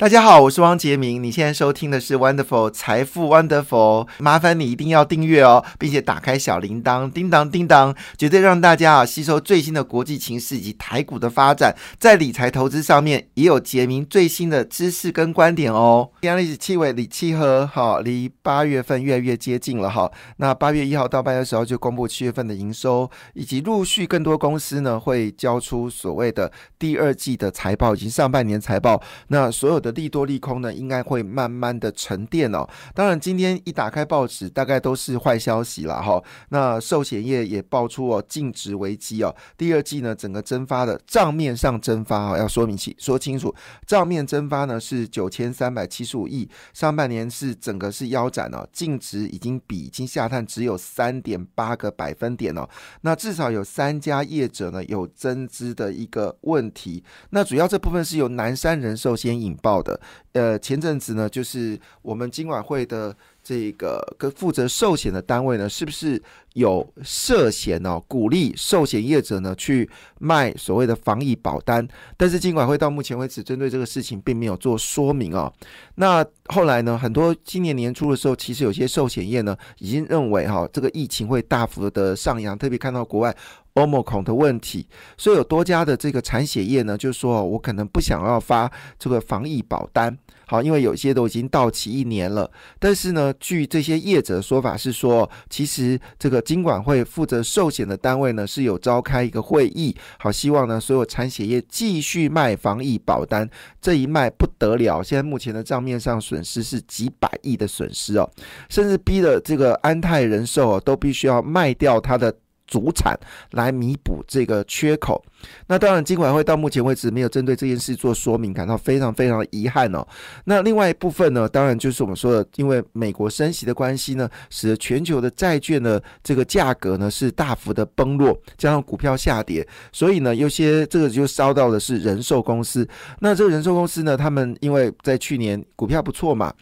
大家好，我是汪杰明。你现在收听的是 Wonderful 财富 Wonderful，麻烦你一定要订阅哦，并且打开小铃铛，叮当叮当，绝对让大家啊吸收最新的国际情势以及台股的发展，在理财投资上面也有杰明最新的知识跟观点哦。阳历气味李七和哈，离八月份越来越接近了哈。那八月一号到八月十号就公布七月份的营收，以及陆续更多公司呢会交出所谓的第二季的财报以及上半年财报。那所有的利多利空呢，应该会慢慢的沉淀哦。当然，今天一打开报纸，大概都是坏消息了哈。那寿险业也爆出哦净值危机哦，第二季呢整个蒸发的账面上蒸发啊，要说明清说清楚，账面蒸发呢是九千三百七十五亿，上半年是整个是腰斩哦，净值已经比已经下探只有三点八个百分点哦。那至少有三家业者呢有增资的一个问题，那主要这部分是由南山人寿先引爆的。呃，前阵子呢，就是我们金管会的这个跟负责寿险的单位呢，是不是有涉嫌哦，鼓励寿险业者呢去卖所谓的防疫保单？但是金管会到目前为止针对这个事情并没有做说明哦。那后来呢，很多今年年初的时候，其实有些寿险业呢已经认为哈，这个疫情会大幅的上扬，特别看到国外。欧盟孔的问题，所以有多家的这个产险业呢，就说我可能不想要发这个防疫保单，好，因为有些都已经到期一年了。但是呢，据这些业者的说法是说，其实这个金管会负责寿险的单位呢是有召开一个会议，好，希望呢所有产险业继续卖防疫保单，这一卖不得了，现在目前的账面上损损失是几百亿的损失哦，甚至逼的这个安泰人寿哦都必须要卖掉它的。主产来弥补这个缺口，那当然，金管会到目前为止没有针对这件事做说明，感到非常非常遗憾哦。那另外一部分呢，当然就是我们说的，因为美国升息的关系呢，使得全球的债券的这个价格呢是大幅的崩落，加上股票下跌，所以呢，有些这个就烧到的是人寿公司。那这个人寿公司呢，他们因为在去年股票不错嘛。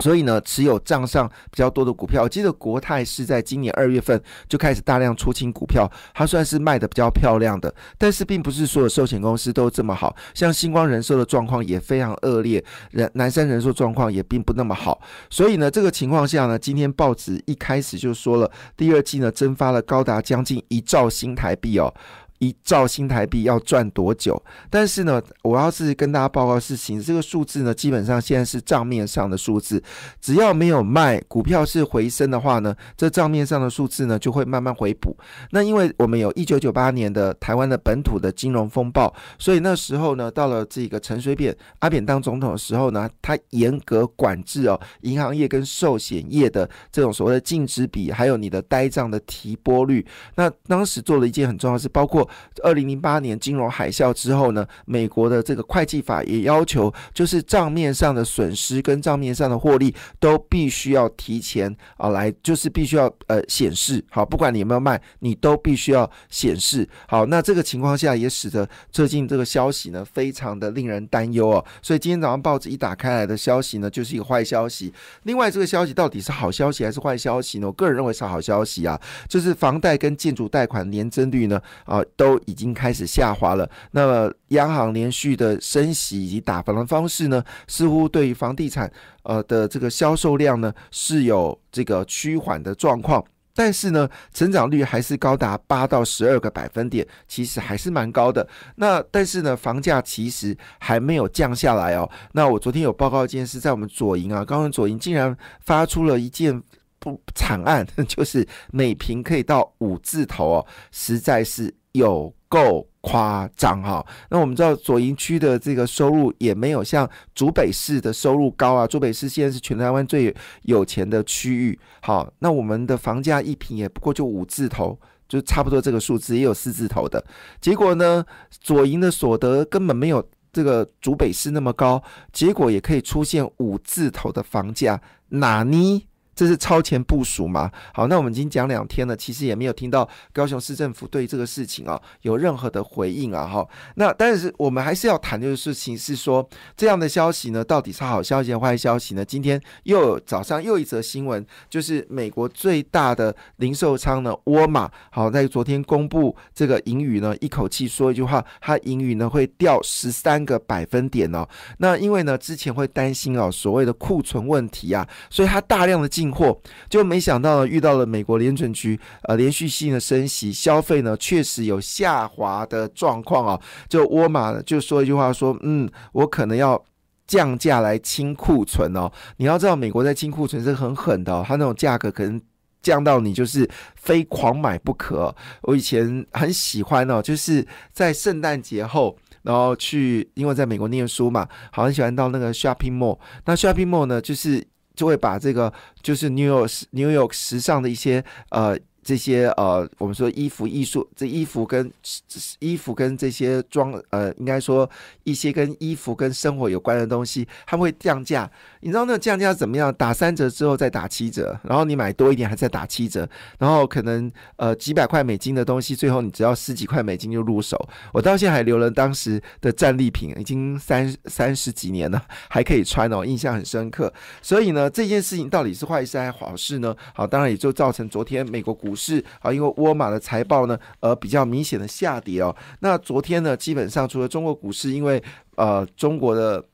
所以呢，持有账上比较多的股票，我记得国泰是在今年二月份就开始大量出清股票，它算是卖的比较漂亮的，但是并不是所有寿险公司都这么好，像星光人寿的状况也非常恶劣，人南山人寿状况也并不那么好，所以呢，这个情况下呢，今天报纸一开始就说了，第二季呢蒸发了高达将近一兆新台币哦。一兆新台币要赚多久？但是呢，我要是跟大家报告事情，这个数字呢，基本上现在是账面上的数字。只要没有卖股票是回升的话呢，这账面上的数字呢就会慢慢回补。那因为我们有一九九八年的台湾的本土的金融风暴，所以那时候呢，到了这个陈水扁阿扁当总统的时候呢，他严格管制哦，银行业跟寿险业的这种所谓的净值比，还有你的呆账的提拨率。那当时做了一件很重要的事，包括二零零八年金融海啸之后呢，美国的这个会计法也要求，就是账面上的损失跟账面上的获利都必须要提前啊来，就是必须要呃显示好，不管你有没有卖，你都必须要显示好。那这个情况下也使得最近这个消息呢，非常的令人担忧哦。所以今天早上报纸一打开来的消息呢，就是一个坏消息。另外，这个消息到底是好消息还是坏消息呢？我个人认为是好消息啊，就是房贷跟建筑贷款年增率呢啊。都已经开始下滑了。那么，央行连续的升息以及打房的方式呢，似乎对于房地产呃的这个销售量呢是有这个趋缓的状况。但是呢，成长率还是高达八到十二个百分点，其实还是蛮高的。那但是呢，房价其实还没有降下来哦。那我昨天有报告一件事，在我们左营啊，刚刚左营竟然发出了一件。不惨案，就是每平可以到五字头哦，实在是有够夸张哈。那我们知道左营区的这个收入也没有像竹北市的收入高啊，竹北市现在是全台湾最有钱的区域。好，那我们的房价一平也不过就五字头，就差不多这个数字，也有四字头的。结果呢，左营的所得根本没有这个竹北市那么高，结果也可以出现五字头的房价，哪呢？这是超前部署嘛？好，那我们已经讲两天了，其实也没有听到高雄市政府对这个事情啊有任何的回应啊。哈，那但是我们还是要谈这个事情，是说这样的消息呢，到底是好消息还是坏消息呢？今天又早上又一则新闻，就是美国最大的零售商呢，沃尔玛，好，在昨天公布这个盈余呢，一口气说一句话，它盈余呢会掉十三个百分点哦。那因为呢，之前会担心哦，所谓的库存问题啊，所以它大量的进进货，就没想到呢，遇到了美国联准局呃连续性的升息，消费呢确实有下滑的状况啊。就沃尔玛就说一句话说，嗯，我可能要降价来清库存哦。你要知道，美国在清库存是很狠的，它那种价格可能。降到你就是非狂买不可。我以前很喜欢哦，就是在圣诞节后，然后去，因为在美国念书嘛，好很喜欢到那个 shopping mall。那 shopping mall 呢，就是就会把这个就是 New York New York 时尚的一些呃。这些呃，我们说衣服艺术，这衣服跟衣服跟这些装呃，应该说一些跟衣服跟生活有关的东西，他们会降价。你知道那降价怎么样？打三折之后再打七折，然后你买多一点还在打七折，然后可能呃几百块美金的东西，最后你只要十几块美金就入手。我到现在还留了当时的战利品，已经三三十几年了，还可以穿哦，印象很深刻。所以呢，这件事情到底是坏事还是好事呢？好，当然也就造成昨天美国股。是啊，因为沃尔玛的财报呢，而比较明显的下跌哦。那昨天呢，基本上除了中国股市，因为呃，中国的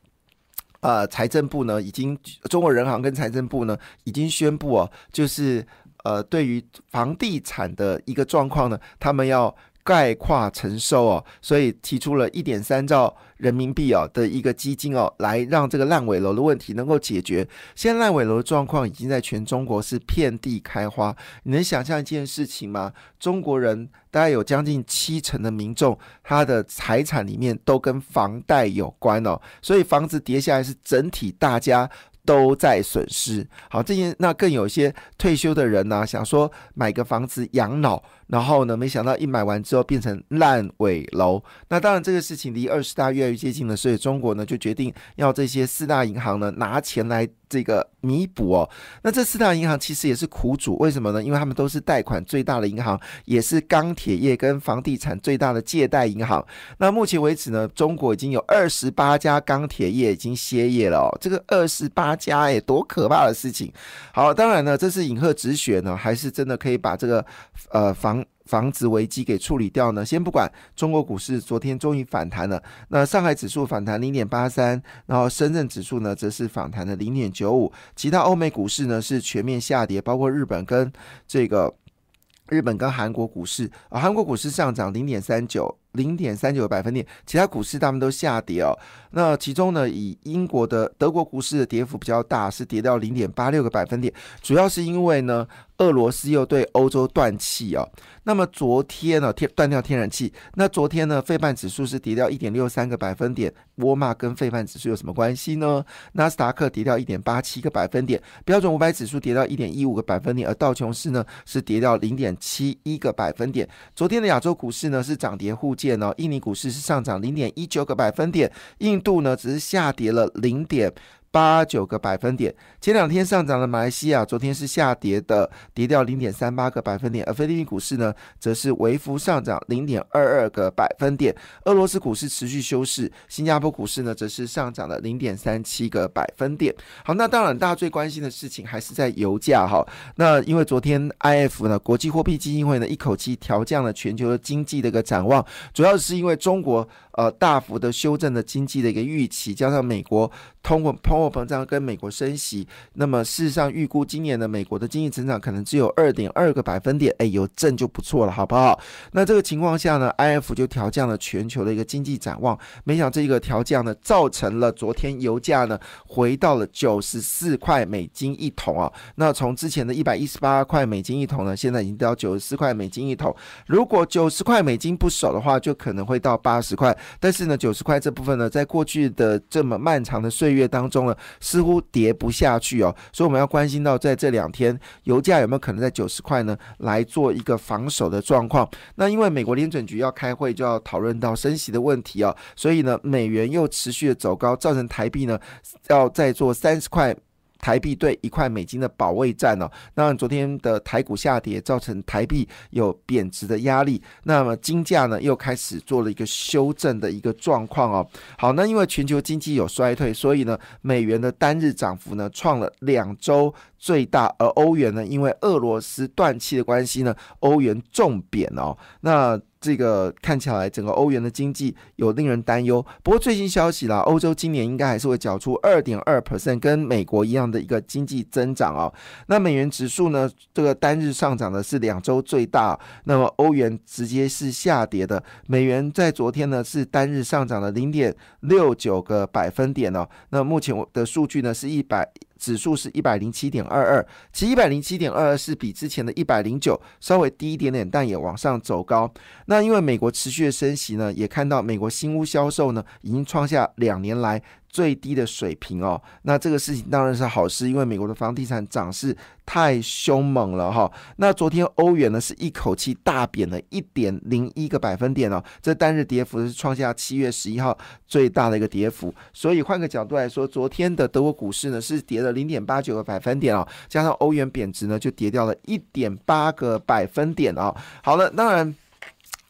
呃财政部呢，已经中国人行跟财政部呢，已经宣布哦，就是呃，对于房地产的一个状况呢，他们要。概括承受哦，所以提出了一点三兆人民币哦的一个基金哦，来让这个烂尾楼的问题能够解决。现在烂尾楼的状况已经在全中国是遍地开花。你能想象一件事情吗？中国人大概有将近七成的民众，他的财产里面都跟房贷有关哦，所以房子跌下来是整体大家。都在损失。好，这些那更有一些退休的人呢，想说买个房子养老，然后呢，没想到一买完之后变成烂尾楼。那当然，这个事情离二十大越来越接近了，所以中国呢就决定要这些四大银行呢拿钱来。这个弥补哦，那这四大银行其实也是苦主，为什么呢？因为他们都是贷款最大的银行，也是钢铁业跟房地产最大的借贷银行。那目前为止呢，中国已经有二十八家钢铁业已经歇业了哦。这个二十八家哎，多可怕的事情！好，当然呢，这是饮鹤止血呢，还是真的可以把这个呃房？房子危机给处理掉呢？先不管中国股市昨天终于反弹了，那上海指数反弹零点八三，然后深圳指数呢则是反弹的零点九五，其他欧美股市呢是全面下跌，包括日本跟这个日本跟韩国股市啊，韩国股市上涨零点三九。零点三九个百分点，其他股市他们都下跌哦。那其中呢，以英国的德国股市的跌幅比较大，是跌到零点八六个百分点，主要是因为呢，俄罗斯又对欧洲断气哦。那么昨天呢，天断掉天然气，那昨天呢，费半指数是跌掉一点六三个百分点。沃尔玛跟费半指数有什么关系呢？纳斯达克跌掉一点八七个百分点，标准五百指数跌到一点一五个百分点，而道琼斯呢是跌掉零点七一个百分点。昨天的亚洲股市呢是涨跌互。见哦，印尼股市是上涨零点一九个百分点，印度呢只是下跌了零点。八九个百分点，前两天上涨的马来西亚，昨天是下跌的，跌掉零点三八个百分点。而菲律宾股市呢，则是微幅上涨零点二二个百分点。俄罗斯股市持续休市，新加坡股市呢，则是上涨了零点三七个百分点。好，那当然大家最关心的事情还是在油价哈。那因为昨天 I F 呢，国际货币基金会呢，一口气调降了全球的经济的一个展望，主要是因为中国呃大幅的修正了经济的一个预期，加上美国通过通。膨胀跟美国升息，那么事实上预估今年的美国的经济增长可能只有二点二个百分点，哎，有正就不错了，好不好？那这个情况下呢，I F 就调降了全球的一个经济展望。没想这个调降呢，造成了昨天油价呢回到了九十四块美金一桶啊。那从之前的一百一十八块美金一桶呢，现在已经到九十四块美金一桶。如果九十块美金不守的话，就可能会到八十块。但是呢，九十块这部分呢，在过去的这么漫长的岁月当中呢。似乎跌不下去哦，所以我们要关心到在这两天油价有没有可能在九十块呢？来做一个防守的状况。那因为美国联准局要开会，就要讨论到升息的问题哦，所以呢，美元又持续的走高，造成台币呢要再做三十块。台币对一块美金的保卫战哦。那昨天的台股下跌，造成台币有贬值的压力。那么金价呢，又开始做了一个修正的一个状况哦。好，那因为全球经济有衰退，所以呢，美元的单日涨幅呢创了两周最大，而欧元呢，因为俄罗斯断气的关系呢，欧元重贬哦。那这个看起来整个欧元的经济有令人担忧。不过最新消息啦，欧洲今年应该还是会缴出二点二 percent，跟美国一样的一个经济增长哦。那美元指数呢，这个单日上涨的是两周最大，那么欧元直接是下跌的。美元在昨天呢是单日上涨了零点六九个百分点哦。那目前我的数据呢是一百。指数是一百零七点二二，其一百零七点二二是比之前的一百零九稍微低一点点，但也往上走高。那因为美国持续的升息呢，也看到美国新屋销售呢已经创下两年来。最低的水平哦，那这个事情当然是好事，因为美国的房地产涨势太凶猛了哈。那昨天欧元呢是一口气大贬了一点零一个百分点哦，这单日跌幅是创下七月十一号最大的一个跌幅。所以换个角度来说，昨天的德国股市呢是跌了零点八九个百分点哦，加上欧元贬值呢就跌掉了一点八个百分点哦。好了，当然。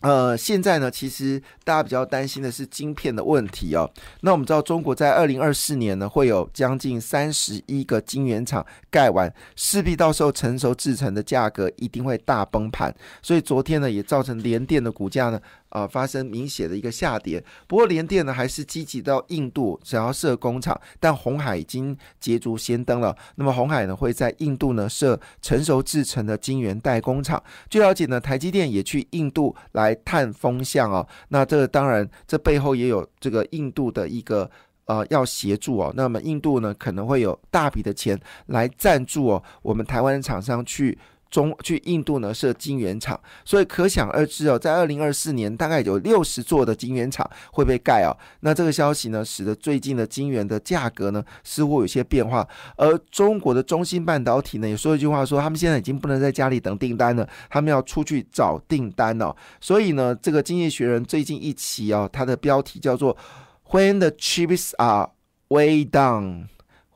呃，现在呢，其实大家比较担心的是晶片的问题哦。那我们知道，中国在二零二四年呢，会有将近三十一个晶圆厂盖完，势必到时候成熟制成的价格一定会大崩盘。所以昨天呢，也造成联电的股价呢。啊，发生明显的一个下跌。不过联电呢，还是积极到印度想要设工厂，但红海已经捷足先登了。那么红海呢，会在印度呢设成熟制成的晶圆代工厂。据了解呢，台积电也去印度来探风向哦。那这个当然，这背后也有这个印度的一个呃要协助哦。那么印度呢，可能会有大笔的钱来赞助哦，我们台湾的厂商去。中去印度呢设晶圆厂，所以可想而知哦，在二零二四年大概有六十座的晶圆厂会被盖哦。那这个消息呢，使得最近的晶圆的价格呢似乎有些变化。而中国的中芯半导体呢也说一句话，说他们现在已经不能在家里等订单了，他们要出去找订单哦。所以呢，这个《经济学人》最近一期哦，它的标题叫做 “When the chips are way down”。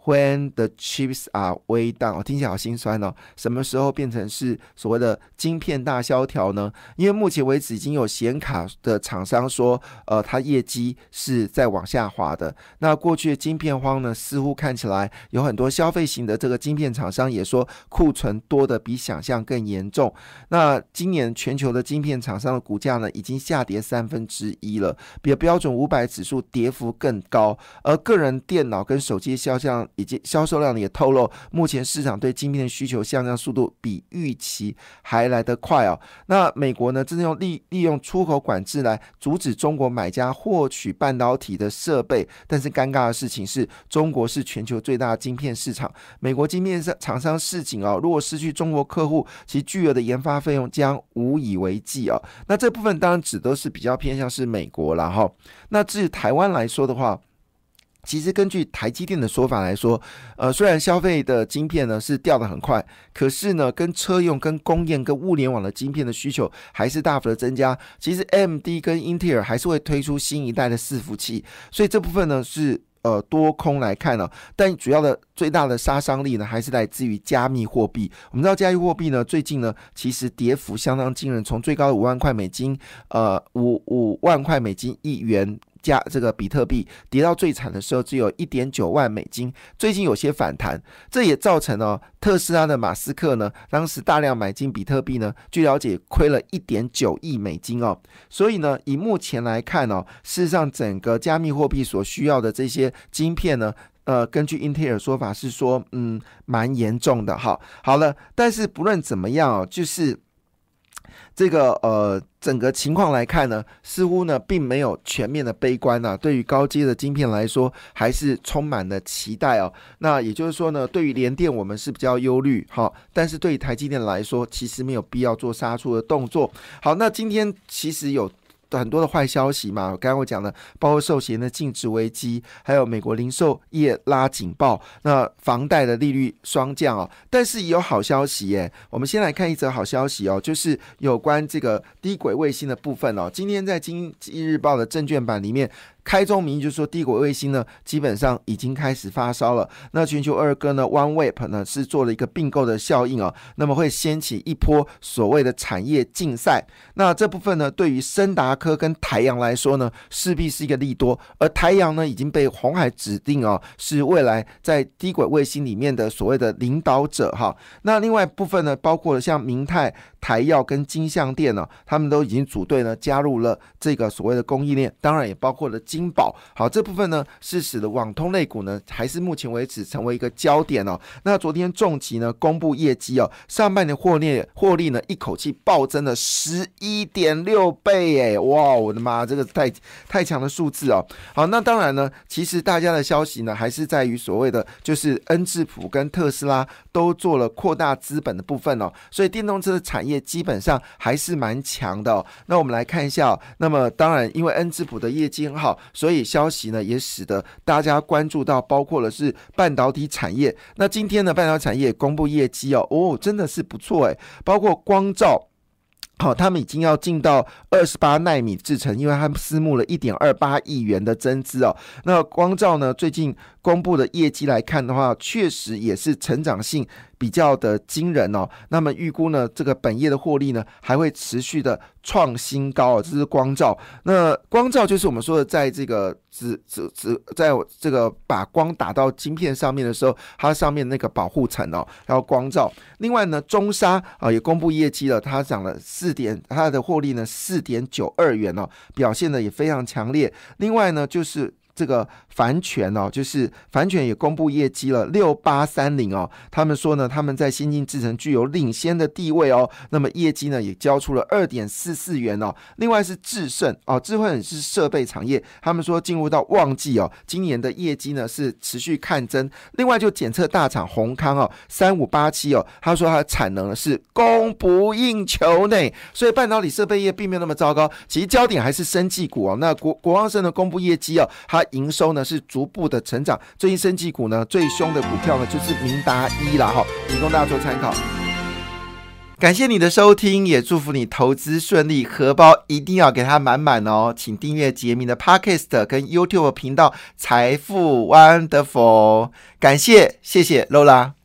When the chips are way down，听起来好心酸哦。什么时候变成是所谓的晶片大萧条呢？因为目前为止已经有显卡的厂商说，呃，它业绩是在往下滑的。那过去的晶片荒呢，似乎看起来有很多消费型的这个晶片厂商也说库存多的比想象更严重。那今年全球的晶片厂商的股价呢，已经下跌三分之一了，比标准五百指数跌幅更高。而个人电脑跟手机销量。以及销售量也透露，目前市场对晶片的需求下降速度比预期还来得快哦。那美国呢，正在用利利用出口管制来阻止中国买家获取半导体的设备。但是尴尬的事情是，中国是全球最大的晶片市场，美国晶片厂商市井哦，如果失去中国客户，其巨额的研发费用将无以为继哦。那这部分当然指的是比较偏向是美国了哈。那至于台湾来说的话，其实根据台积电的说法来说，呃，虽然消费的晶片呢是掉的很快，可是呢，跟车用、跟工业、跟物联网的晶片的需求还是大幅的增加。其实 M D 跟英特尔还是会推出新一代的伺服器，所以这部分呢是呃多空来看呢，但主要的最大的杀伤力呢还是来自于加密货币。我们知道加密货币呢最近呢其实跌幅相当惊人，从最高的五万块美金，呃五五万块美金一元。加这个比特币跌到最惨的时候，只有一点九万美金。最近有些反弹，这也造成了特斯拉的马斯克呢，当时大量买进比特币呢，据了解亏了一点九亿美金哦。所以呢，以目前来看哦，事实上整个加密货币所需要的这些晶片呢，呃，根据英特尔说法是说，嗯，蛮严重的哈。好了，但是不论怎么样哦，就是。这个呃，整个情况来看呢，似乎呢并没有全面的悲观呐。对于高阶的晶片来说，还是充满了期待哦。那也就是说呢，对于联电我们是比较忧虑哈，但是对于台积电来说，其实没有必要做杀出的动作。好，那今天其实有。很多的坏消息嘛，刚刚我讲的，包括寿险的净值危机，还有美国零售业拉警报，那房贷的利率双降哦。但是也有好消息耶，我们先来看一则好消息哦，就是有关这个低轨卫星的部分哦。今天在经济日报的证券版里面。开宗明义就说低轨卫星呢，基本上已经开始发烧了。那全球二哥呢，OneWeb 呢是做了一个并购的效应哦，那么会掀起一波所谓的产业竞赛。那这部分呢，对于森达科跟台阳来说呢，势必是一个利多。而台阳呢，已经被红海指定哦，是未来在低轨卫星里面的所谓的领导者哈。那另外部分呢，包括了像明泰、台药跟金相电呢，他们都已经组队呢，加入了这个所谓的供应链，当然也包括了金宝。好，这部分呢，是使得网通类股呢，还是目前为止成为一个焦点哦。那昨天重疾呢公布业绩哦，上半年获利获利呢一口气暴增了十一点六倍，耶，哇，我的妈，这个太太强的数字哦。好，那当然呢，其实大家的消息呢，还是在于所谓的就是恩智浦跟特斯拉都做了扩大资本的部分哦，所以电动车的产业基本上还是蛮强的。那我们来看一下，那么当然因为恩智浦的业绩很好，所以消息呢也使得大家关注到，包括了是半导体产业。那今天呢，半导体产业公布业绩哦，哦，真的是不错诶，包括光照。好，他们已经要进到二十八纳米制程，因为他们私募了一点二八亿元的增资哦。那光照呢，最近公布的业绩来看的话，确实也是成长性。比较的惊人哦，那么预估呢，这个本业的获利呢还会持续的创新高哦，这是光照。那光照就是我们说的，在这个只只只在这个把光打到晶片上面的时候，它上面那个保护层哦，然后光照。另外呢，中沙啊也公布业绩了，它涨了四点，它的获利呢四点九二元哦，表现的也非常强烈。另外呢，就是这个。凡泉哦，就是凡泉也公布业绩了，六八三零哦。他们说呢，他们在先进制程具有领先的地位哦。那么业绩呢，也交出了二点四四元哦。另外是智胜哦，智慧是设备产业，他们说进入到旺季哦，今年的业绩呢是持续看增。另外就检测大厂宏康哦，三五八七哦，他说它的产能呢是供不应求呢，所以半导体设备业并没有那么糟糕。其实焦点还是生技股哦。那国国旺生的公布业绩哦，它营收呢。是逐步的成长，最近升绩股呢最凶的股票呢就是明达一了哈，提供大家做参考。感谢你的收听，也祝福你投资顺利，荷包一定要给它满满哦。请订阅杰明的 Podcast 跟 YouTube 频道财富 Wonderful，感谢谢谢 Lola。